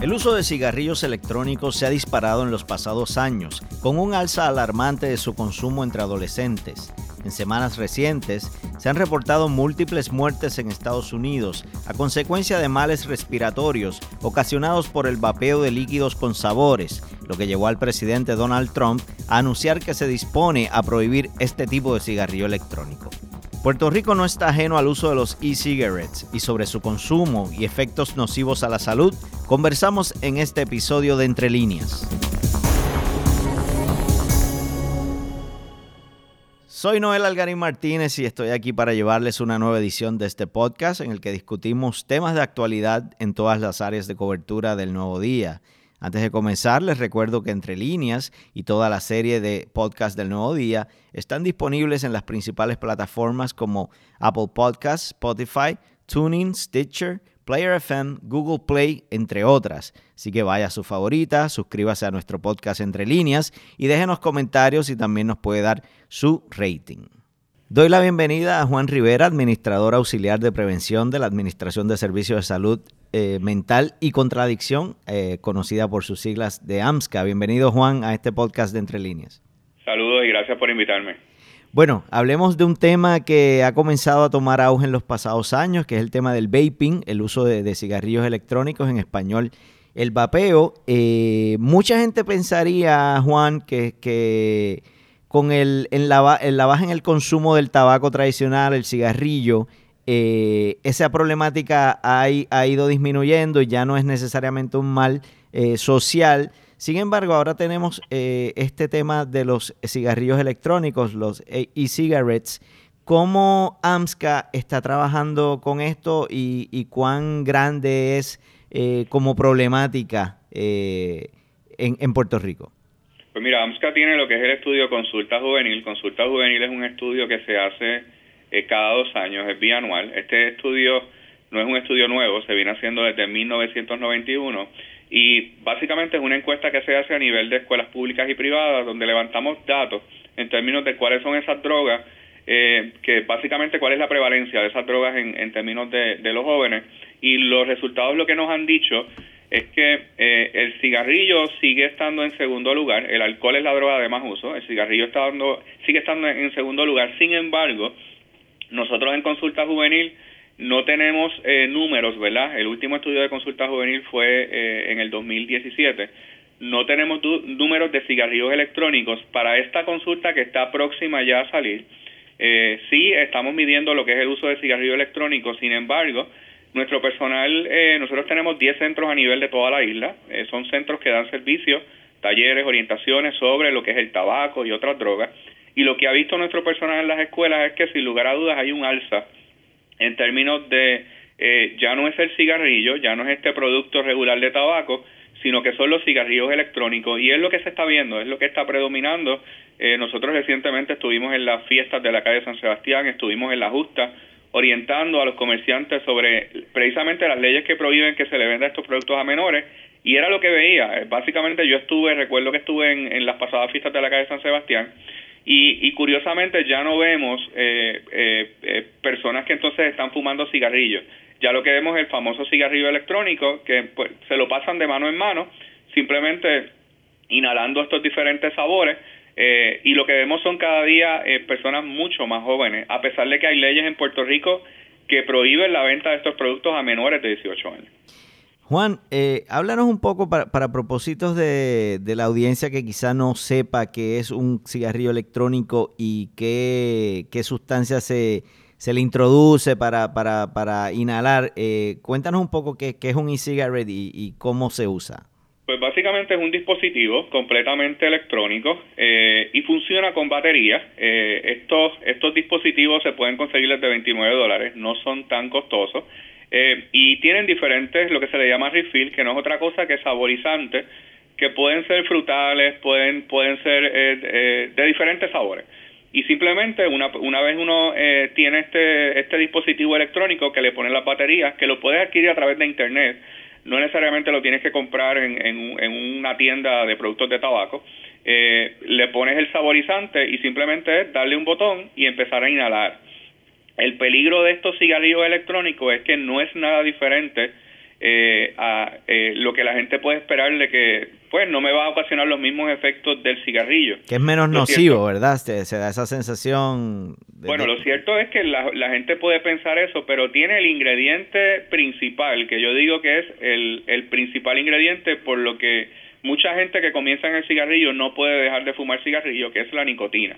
El uso de cigarrillos electrónicos se ha disparado en los pasados años, con un alza alarmante de su consumo entre adolescentes. En semanas recientes se han reportado múltiples muertes en Estados Unidos a consecuencia de males respiratorios ocasionados por el vapeo de líquidos con sabores, lo que llevó al presidente Donald Trump a anunciar que se dispone a prohibir este tipo de cigarrillo electrónico. Puerto Rico no está ajeno al uso de los e-cigarettes y sobre su consumo y efectos nocivos a la salud conversamos en este episodio de Entre líneas. Soy Noel Algarín Martínez y estoy aquí para llevarles una nueva edición de este podcast en el que discutimos temas de actualidad en todas las áreas de cobertura del nuevo día. Antes de comenzar, les recuerdo que Entre Líneas y toda la serie de podcasts del Nuevo Día están disponibles en las principales plataformas como Apple Podcasts, Spotify, Tuning, Stitcher, Player FM, Google Play, entre otras. Así que vaya a su favorita, suscríbase a nuestro podcast Entre Líneas y déjenos comentarios y también nos puede dar su rating. Doy la bienvenida a Juan Rivera, administrador auxiliar de prevención de la Administración de Servicios de Salud eh, Mental y Contradicción, eh, conocida por sus siglas de AMSCA. Bienvenido Juan a este podcast de Entre Líneas. Saludos y gracias por invitarme. Bueno, hablemos de un tema que ha comenzado a tomar auge en los pasados años, que es el tema del vaping, el uso de, cigarrillos electrónicos, en español el vapeo. Eh, mucha gente pensaría, Juan, que, que con el, en la, en la baja en el consumo del tabaco tradicional, el cigarrillo, eh, esa problemática ha, ido disminuyendo y ya no es necesariamente un mal eh, social. Sin embargo, ahora tenemos eh, este tema de los cigarrillos electrónicos, los e-cigarettes. ¿Cómo AMSCA está trabajando con esto y, cuán grande es como problemática en, en Puerto Rico? Pues mira, AMSCA tiene lo que es el estudio Consulta Juvenil. Consulta Juvenil es un estudio que se hace eh, cada dos años, es bianual. Este estudio no es un estudio nuevo, se viene haciendo desde 1991 y básicamente es una encuesta que se hace a nivel de escuelas públicas y privadas donde levantamos datos en términos de cuáles son esas drogas, eh, que básicamente cuál es la prevalencia de esas drogas en, en términos de, de los jóvenes y los resultados lo que nos han dicho es que eh, el cigarrillo sigue estando en segundo lugar, el alcohol es la droga de más uso, el cigarrillo está dando, sigue estando en segundo lugar, sin embargo, nosotros en consulta juvenil no tenemos eh, números, ¿verdad? El último estudio de consulta juvenil fue eh, en el 2017. No tenemos números de cigarrillos electrónicos para esta consulta que está próxima ya a salir. sí, estamos midiendo lo que es el uso de cigarrillos electrónicos, sin embargo, nuestro personal, eh, nosotros tenemos 10 centros a nivel de toda la isla. Eh, son centros que dan servicios, talleres, orientaciones sobre lo que es el tabaco y otras drogas. Y lo que ha visto nuestro personal en las escuelas es que sin lugar a dudas hay un alza en términos de eh, ya no es el cigarrillo, ya no es este producto regular de tabaco, sino que son los cigarrillos electrónicos. Y es lo que se está viendo, es lo que está predominando. nosotros recientemente estuvimos en las fiestas de la calle San Sebastián, estuvimos en la justa orientando a los comerciantes sobre precisamente las leyes que prohíben que se le venda estos productos a menores y era lo que veía. Eh, básicamente yo estuve, recuerdo que estuve en, las pasadas fiestas de la calle San Sebastián y, curiosamente ya no vemos eh, eh, personas que entonces están fumando cigarrillos. Ya lo que vemos es el famoso cigarrillo electrónico que pues, se lo pasan de mano en mano, simplemente inhalando estos diferentes sabores eh, y lo que vemos son cada día eh, personas mucho más jóvenes, a pesar de que hay leyes en Puerto Rico que prohíben la venta de estos productos a menores de 18 años. Juan, eh, háblanos un poco para, para propósitos de, la audiencia que quizá no sepa qué es un cigarrillo electrónico y qué, qué sustancia se, le introduce para, para, para inhalar. Eh, cuéntanos un poco qué, es un e-cigarette y cómo se usa. Pues básicamente es un dispositivo completamente electrónico eh, y funciona con batería. Eh, estos, estos dispositivos se pueden conseguir desde 29 dólares, no son tan costosos eh, y tienen diferentes, lo que se le llama refill, que no es otra cosa que saborizantes, que pueden ser frutales, pueden, pueden ser de diferentes sabores. Y simplemente una, una vez uno tiene este, este dispositivo electrónico que le pone las baterías, que lo puedes adquirir a través de internet, no necesariamente lo tienes que comprar en, en, una tienda de productos de tabaco. Eh, le pones el saborizante y simplemente es darle un botón y empezar a inhalar. El peligro de estos cigarrillos electrónicos es que no es nada diferente eh, a eh, lo que la gente puede esperar de que pues no me va a ocasionar los mismos efectos del cigarrillo. Que es menos nocivo, ¿verdad? Se, da esa sensación. bueno, lo cierto es que la, la, gente puede pensar eso, pero tiene el ingrediente principal, que yo digo que es el, el principal ingrediente por lo que mucha gente que comienza en el cigarrillo no puede dejar de fumar cigarrillo, que es la nicotina.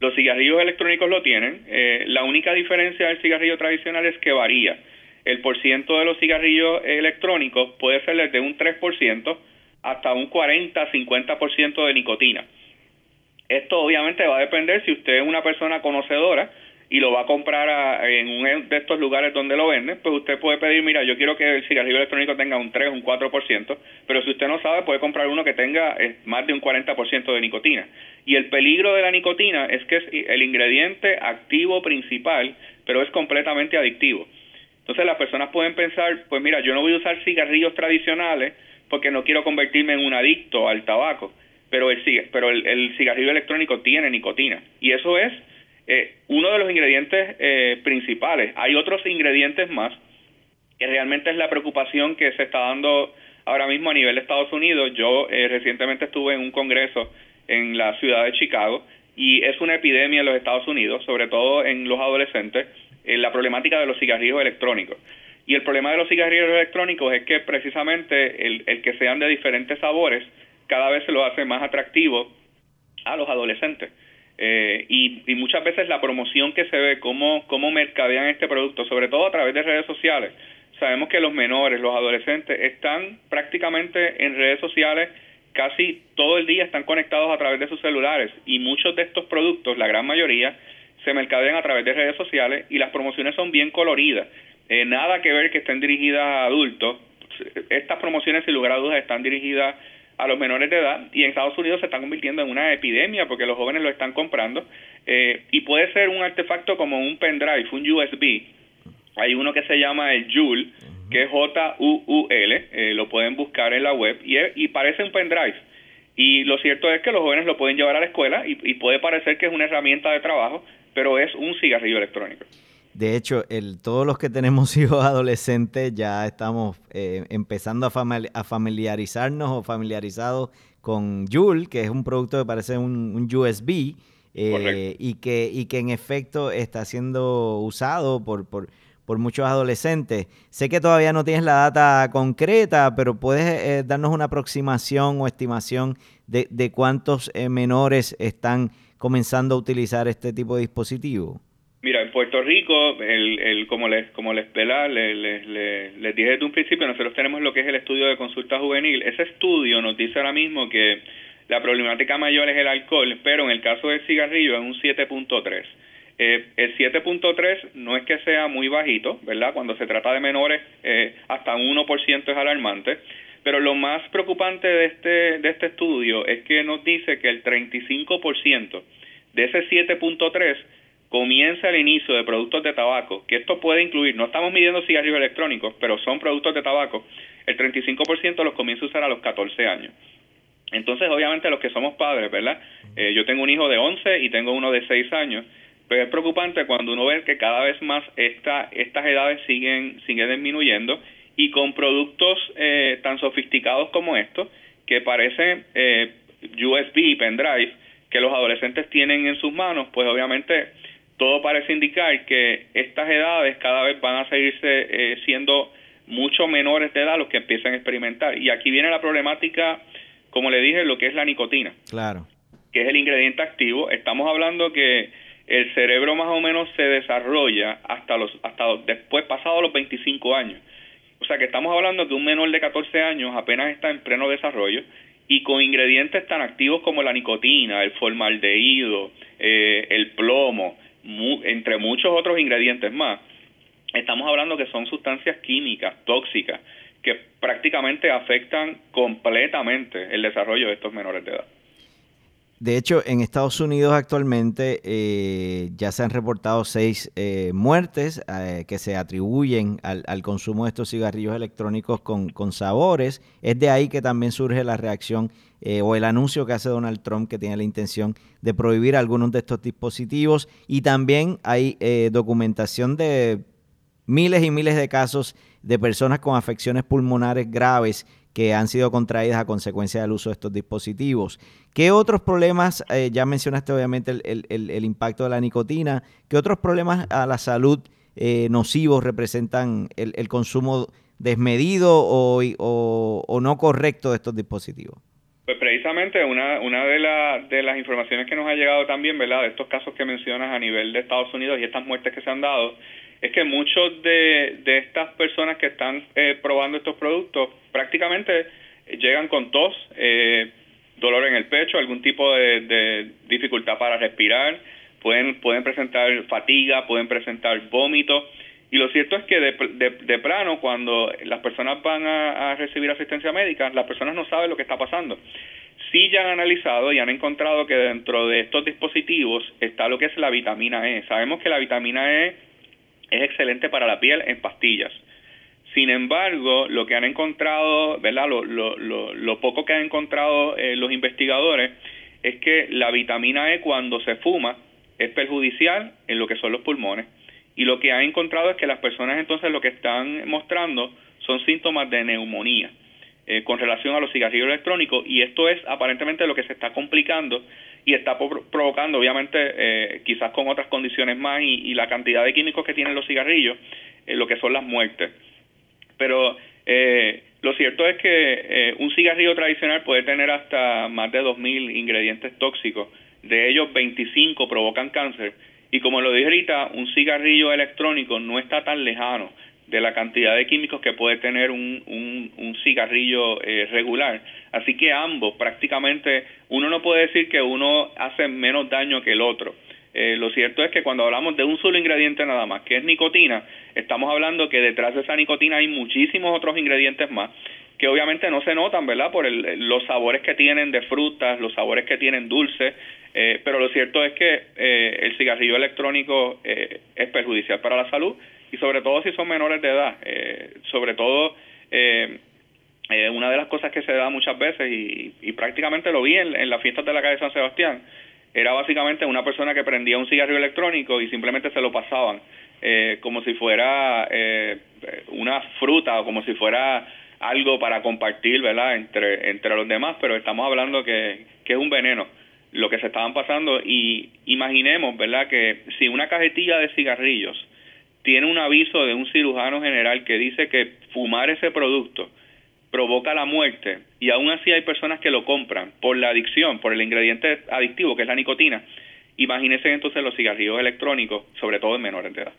Los cigarrillos electrónicos lo tienen. Eh, la única diferencia del cigarrillo tradicional es que varía el porciento de los cigarrillos electrónicos puede ser desde un 3% hasta un 40-50% de nicotina. Esto obviamente va a depender si usted es una persona conocedora y lo va a comprar en un de estos lugares donde lo venden, pues usted puede pedir, mira, yo quiero que el cigarrillo electrónico tenga un 3, un 4%, pero si usted no sabe, puede comprar uno que tenga eh, más de un 40% de nicotina. Y el peligro de la nicotina es que es el ingrediente activo principal, pero es completamente adictivo. Entonces las personas pueden pensar, pues mira, yo no voy a usar cigarrillos tradicionales porque no quiero convertirme en un adicto al tabaco, pero el, pero el, cigarrillo electrónico tiene nicotina y eso es eh, uno de los ingredientes eh, principales. Hay otros ingredientes más que realmente es la preocupación que se está dando ahora mismo a nivel de Estados Unidos. Yo eh, recientemente estuve en un congreso en la ciudad de Chicago y es una epidemia en los Estados Unidos, sobre todo en los adolescentes, la problemática de los cigarrillos electrónicos. Y el problema de los cigarrillos electrónicos es que precisamente el, el que sean de diferentes sabores cada vez se lo hace más atractivo a los adolescentes. Eh, y, y, muchas veces la promoción que se ve, cómo, cómo mercadean este producto, sobre todo a través de redes sociales. Sabemos que los menores, los adolescentes, están prácticamente en redes sociales casi todo el día, están conectados a través de sus celulares y muchos de estos productos, la gran mayoría, se mercadean a través de redes sociales y las promociones son bien coloridas. Eh, nada que ver que estén dirigidas a adultos. Estas promociones, sin lugar a dudas, están dirigidas a los menores de edad y en Estados Unidos se están convirtiendo en una epidemia porque los jóvenes lo están comprando eh, y puede ser un artefacto como un pendrive, un USB. Hay uno que se llama el Joule, que es J-U-U-L, eh, lo pueden buscar en la web y, y parece un pendrive. Y lo cierto es que los jóvenes lo pueden llevar a la escuela y, y puede parecer que es una herramienta de trabajo, pero es un cigarrillo electrónico. De hecho, el, todos los que tenemos hijos adolescentes ya estamos eh, empezando a, familiarizarnos o familiarizados con Joule, que es un producto que parece un, USB eh, y, que, y que en efecto está siendo usado por, por, por, muchos adolescentes. Sé que todavía no tienes la data concreta, pero puedes eh, darnos una aproximación o estimación de, de cuántos menores están comenzando a utilizar este tipo de dispositivo? Mira, en Puerto Rico, el, el, como les como les, les, dije desde un principio, nosotros tenemos lo que es el estudio de consulta juvenil. Ese estudio nos dice ahora mismo que la problemática mayor es el alcohol, pero en el caso del cigarrillo es un 7.3. Eh, el 7.3 no es que sea muy bajito, ¿verdad? Cuando se trata de menores, eh, hasta un 1% es alarmante. Pero lo más preocupante de este, de este estudio es que nos dice que el 35% de ese 7.3 comienza el inicio de productos de tabaco, que esto puede incluir, no estamos midiendo cigarrillos electrónicos, pero son productos de tabaco, el 35% los comienza a usar a los 14 años. Entonces, obviamente, los que somos padres, ¿verdad? Eh, yo tengo un hijo de 11 y tengo uno de 6 años, pero es preocupante cuando uno ve que cada vez más esta, estas edades siguen, siguen disminuyendo y con productos eh, tan sofisticados como estos, que parecen eh, USB y pendrive, que los adolescentes tienen en sus manos, pues obviamente todo parece indicar que estas edades cada vez van a seguirse eh, siendo mucho menores de edad los que empiezan a experimentar. Y aquí viene la problemática, como le dije, lo que es la nicotina. Claro. Que es el ingrediente activo. Estamos hablando que el cerebro más o menos se desarrolla hasta los hasta después pasados los 25 años. O sea que estamos hablando que un menor de 14 años apenas está en pleno desarrollo y con ingredientes tan activos como la nicotina, el formaldehído, eh, el plomo, entre muchos otros ingredientes más. Estamos hablando que son sustancias químicas tóxicas que prácticamente afectan completamente el desarrollo de estos menores de edad. De hecho, en Estados Unidos actualmente eh, ya se han reportado seis eh, muertes eh, que se atribuyen al, consumo de estos cigarrillos electrónicos con, con, sabores. Es de ahí que también surge la reacción o el anuncio que hace Donald Trump que tiene la intención de prohibir algunos de estos dispositivos. Y también hay documentación de miles y miles de casos de personas con afecciones pulmonares graves que han sido contraídas a consecuencia del uso de estos dispositivos. ¿Qué otros problemas, eh, ya mencionaste obviamente el, impacto de la nicotina, qué otros problemas a la salud eh, nocivos representan el, consumo desmedido o, o, no correcto de estos dispositivos? Pues precisamente una, una de, de las informaciones que nos ha llegado también, ¿verdad? De estos casos que mencionas a nivel de Estados Unidos y estas muertes que se han dado, es que muchos de, de estas personas que están eh, probando estos productos prácticamente llegan con tos, eh, dolor en el pecho, algún tipo de, dificultad para respirar, pueden, pueden presentar fatiga, pueden presentar vómito. Y lo cierto es que de, de, plano, cuando las personas van a, a, recibir asistencia médica, las personas no saben lo que está pasando. Sí ya han analizado y han encontrado que dentro de estos dispositivos está lo que es la vitamina E. Sabemos que la vitamina E es excelente para la piel en pastillas. Sin embargo, lo que han encontrado, ¿verdad? Lo, lo, lo, poco que han encontrado eh, los investigadores es que la vitamina E cuando se fuma es perjudicial en lo que son los pulmones. Y lo que han encontrado es que las personas entonces lo que están mostrando son síntomas de neumonía eh, con relación a los cigarrillos electrónicos y esto es aparentemente lo que se está complicando y está provocando, obviamente, eh, quizás con otras condiciones más y, la cantidad de químicos que tienen los cigarrillos, eh, lo que son las muertes. Pero eh, lo cierto es que un cigarrillo tradicional puede tener hasta más de 2.000 ingredientes tóxicos, de ellos 25 provocan cáncer, y como lo dije ahorita, un cigarrillo electrónico no está tan lejano de la cantidad de químicos que puede tener un, un, cigarrillo eh, regular. Así que ambos, prácticamente, uno no puede decir que uno hace menos daño que el otro. Eh, lo cierto es que cuando hablamos de un solo ingrediente nada más, que es nicotina, estamos hablando que detrás de esa nicotina hay muchísimos otros ingredientes más que obviamente no se notan, ¿verdad? Por el, los sabores que tienen de frutas, los sabores que tienen dulces, eh, pero lo cierto es que el cigarrillo electrónico es perjudicial para la salud y sobre todo si son menores de edad. Eh, sobre todo, eh, eh, una de las cosas que se da muchas veces, y, prácticamente lo vi en, las fiestas de la calle San Sebastián, era básicamente una persona que prendía un cigarrillo electrónico y simplemente se lo pasaban, como si fuera una fruta o como si fuera algo para compartir, ¿verdad?, entre, entre los demás, pero estamos hablando que, que es un veneno lo que se estaban pasando y imaginemos, ¿verdad?, que si una cajetilla de cigarrillos tiene un aviso de un cirujano general que dice que fumar ese producto provoca la muerte y aún así hay personas que lo compran por la adicción, por el ingrediente adictivo que es la nicotina. Imagínense entonces los cigarrillos electrónicos, sobre todo en menores de edad.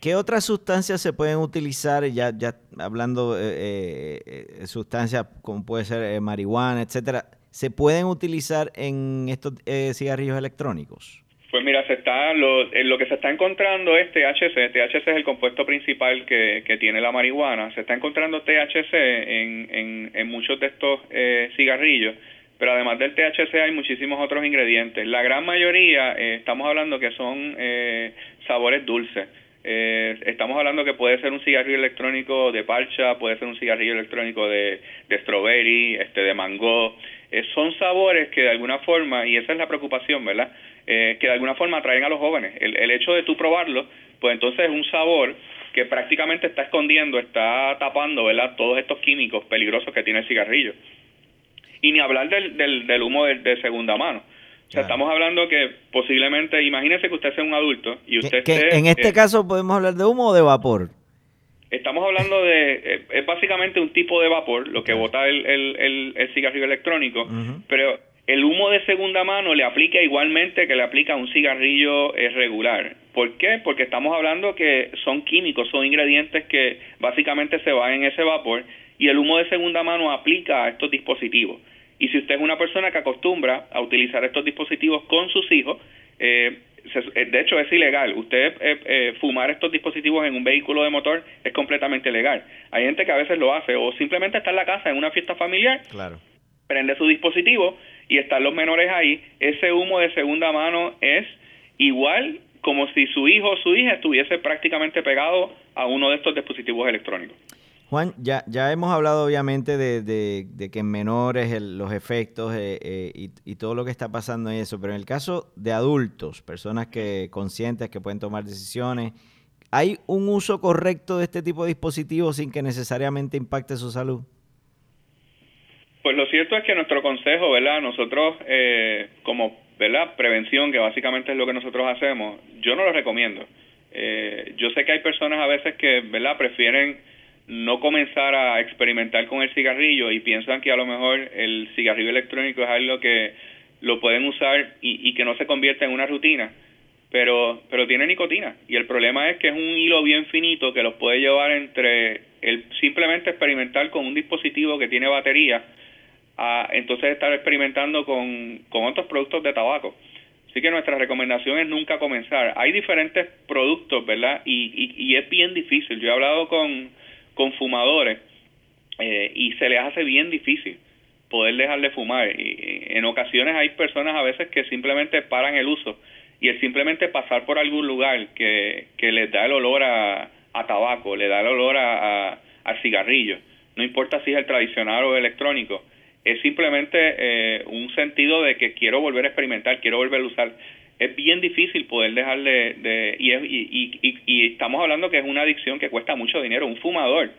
¿Qué, otras sustancias se pueden utilizar, ya, ya hablando de eh, sustancias como puede ser eh, marihuana, etcétera, se pueden utilizar en estos eh, cigarrillos electrónicos? Pues mira, se está lo, lo que se está encontrando es THC. THC es el compuesto principal que, que tiene la marihuana. Se está encontrando THC en, en, muchos de estos eh, cigarrillos, pero además del THC hay muchísimos otros ingredientes. La gran mayoría, eh, estamos hablando que son eh, sabores dulces. estamos hablando que puede ser un cigarrillo electrónico de parcha, puede ser un cigarrillo electrónico de, de strawberry, este, de mango. son sabores que de alguna forma, y esa es la preocupación, ¿verdad? Eh, que de alguna forma atraen a los jóvenes. El, el hecho de tú probarlo, pues entonces es un sabor que prácticamente está escondiendo, está tapando, ¿verdad? Todos estos químicos peligrosos que tiene el cigarrillo. Y ni hablar del, del, del humo de, segunda mano. O sea, estamos hablando que posiblemente, imagínese que usted sea un adulto y usted En este eh, caso podemos hablar de humo o de vapor. Estamos hablando de, eh, es básicamente un tipo de vapor, lo que bota el, el, el, cigarrillo electrónico, pero el humo de segunda mano le aplica igualmente que le aplica a un cigarrillo eh, regular. ¿Por qué? Porque estamos hablando que son químicos, son ingredientes que básicamente se van en ese vapor y el humo de segunda mano aplica a estos dispositivos. Y si usted es una persona que acostumbra a utilizar estos dispositivos con sus hijos, eh, eh, de hecho es ilegal. Usted fumar estos dispositivos en un vehículo de motor es completamente legal. Hay gente que a veces lo hace o simplemente está en la casa en una fiesta familiar, claro. prende su dispositivo y están los menores ahí, ese humo de segunda mano es igual como si su hijo o su hija estuviese prácticamente pegado a uno de estos dispositivos electrónicos. Juan, ya, ya hemos hablado obviamente de, de, que en menores los efectos eh, eh, y, y, todo lo que está pasando en eso, pero en el caso de adultos, personas que conscientes que pueden tomar decisiones, ¿hay un uso correcto de este tipo de dispositivos sin que necesariamente impacte su salud? Pues lo cierto es que nuestro consejo, ¿verdad? Nosotros, eh, como, ¿verdad? Prevención, que básicamente es lo que nosotros hacemos, yo no lo recomiendo. Eh, yo sé que hay personas a veces que, ¿verdad? Prefieren no comenzar a experimentar con el cigarrillo y piensan que a lo mejor el cigarrillo electrónico es algo que lo pueden usar y, que no se convierte en una rutina, pero, pero tiene nicotina y el problema es que es un hilo bien finito que los puede llevar entre el simplemente experimentar con un dispositivo que tiene batería a entonces estar experimentando con, con otros productos de tabaco. Así que nuestra recomendación es nunca comenzar. Hay diferentes productos, ¿verdad? Y, y, es bien difícil. Yo he hablado con, con fumadores eh, y se les hace bien difícil poder dejar de fumar. Y en ocasiones hay personas a veces que simplemente paran el uso y es simplemente pasar por algún lugar que, que les da el olor a, a tabaco, le da el olor a, a, cigarrillo, no importa si es el tradicional o el electrónico, es simplemente eh, un sentido de que quiero volver a experimentar, quiero volver a usar. Es bien difícil poder dejar de... y, y, y, y, estamos hablando que es una adicción que cuesta mucho dinero. Un fumador,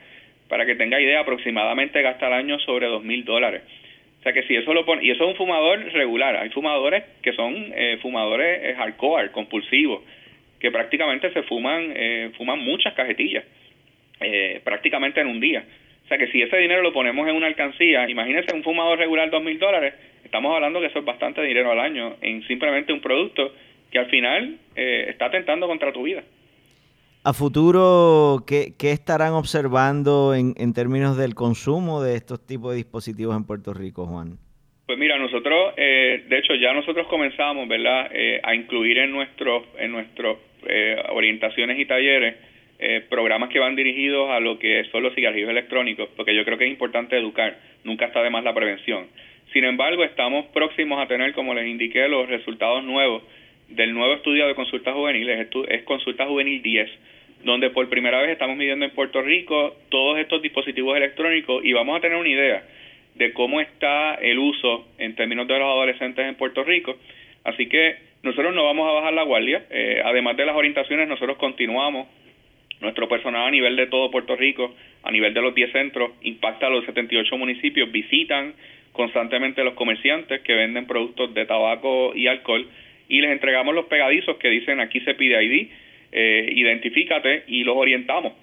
para que tenga idea, aproximadamente gasta al año sobre dos mil dólares. O sea que si eso lo pone... Y eso es un fumador regular. Hay fumadores que son eh, fumadores eh, hardcore, compulsivos, que prácticamente se fuman, eh, fuman muchas cajetillas, eh, prácticamente en un día. O sea que si ese dinero lo ponemos en una alcancía, imagínense un fumador regular dos mil dólares, estamos hablando que eso es bastante dinero al año en simplemente un producto que al final eh, está atentando contra tu vida. A futuro, ¿qué, qué estarán observando en, en, términos del consumo de estos tipos de dispositivos en Puerto Rico, Juan? Pues mira, nosotros, eh, de hecho, ya nosotros comenzamos, ¿verdad?, eh, a incluir en nuestros en nuestros eh, orientaciones y talleres eh, programas que van dirigidos a lo que son los cigarrillos electrónicos, porque yo creo que es importante educar, nunca está de más la prevención. Sin embargo, estamos próximos a tener, como les indiqué, los resultados nuevos del nuevo estudio de consulta juvenil, es, es Consulta Juvenil 10, donde por primera vez estamos midiendo en Puerto Rico todos estos dispositivos electrónicos y vamos a tener una idea de cómo está el uso en términos de los adolescentes en Puerto Rico. Así que nosotros no vamos a bajar la guardia, eh, además de las orientaciones, nosotros continuamos nuestro personal a nivel de todo Puerto Rico, a nivel de los 10 centros, impacta a los 78 municipios, visitan constantemente los comerciantes que venden productos de tabaco y alcohol y les entregamos los pegadizos que dicen aquí se pide ID, eh, identifícate y los orientamos.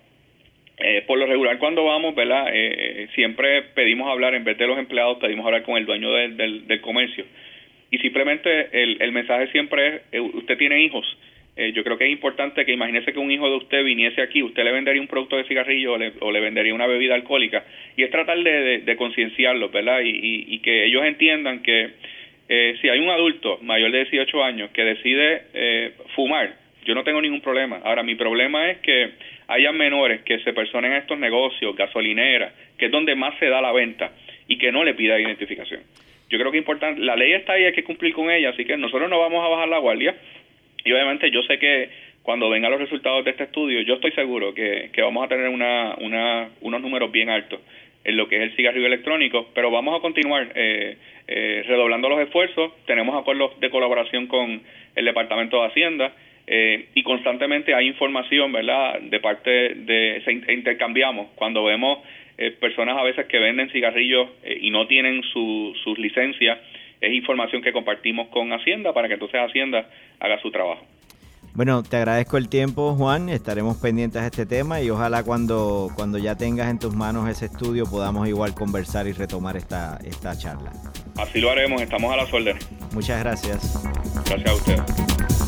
Eh, por lo regular cuando vamos, ¿verdad? Eh, siempre pedimos hablar, en vez de los empleados, pedimos hablar con el dueño del, del, del comercio. Y simplemente el, el mensaje siempre es, usted tiene hijos, eh, yo creo que es importante que imagínese que un hijo de usted viniese aquí, usted le vendería un producto de cigarrillo o le, o le vendería una bebida alcohólica, y es tratar de, de, de concienciarlos, ¿verdad? Y, y, y, que ellos entiendan que eh, si hay un adulto mayor de 18 años que decide eh, fumar, yo no tengo ningún problema. Ahora, mi problema es que haya menores que se personen a estos negocios, gasolineras, que es donde más se da la venta, y que no le pida identificación. Yo creo que es importante, la ley está ahí, hay que cumplir con ella, así que nosotros no vamos a bajar la guardia, y obviamente yo sé que cuando vengan los resultados de este estudio, yo estoy seguro que, que vamos a tener una, una, unos números bien altos en lo que es el cigarrillo electrónico, pero vamos a continuar eh, eh, redoblando los esfuerzos. Tenemos acuerdos de colaboración con el Departamento de Hacienda eh, y constantemente hay información, ¿verdad? De parte de, se intercambiamos cuando vemos eh, personas a veces que venden cigarrillos eh, y no tienen su, sus licencias es información que compartimos con Hacienda para que entonces Hacienda haga su trabajo. Bueno, te agradezco el tiempo, Juan. Estaremos pendientes de este tema y ojalá cuando, cuando ya tengas en tus manos ese estudio podamos igual conversar y retomar esta, esta charla. Así lo haremos, estamos a las órdenes. Muchas gracias. Gracias a usted.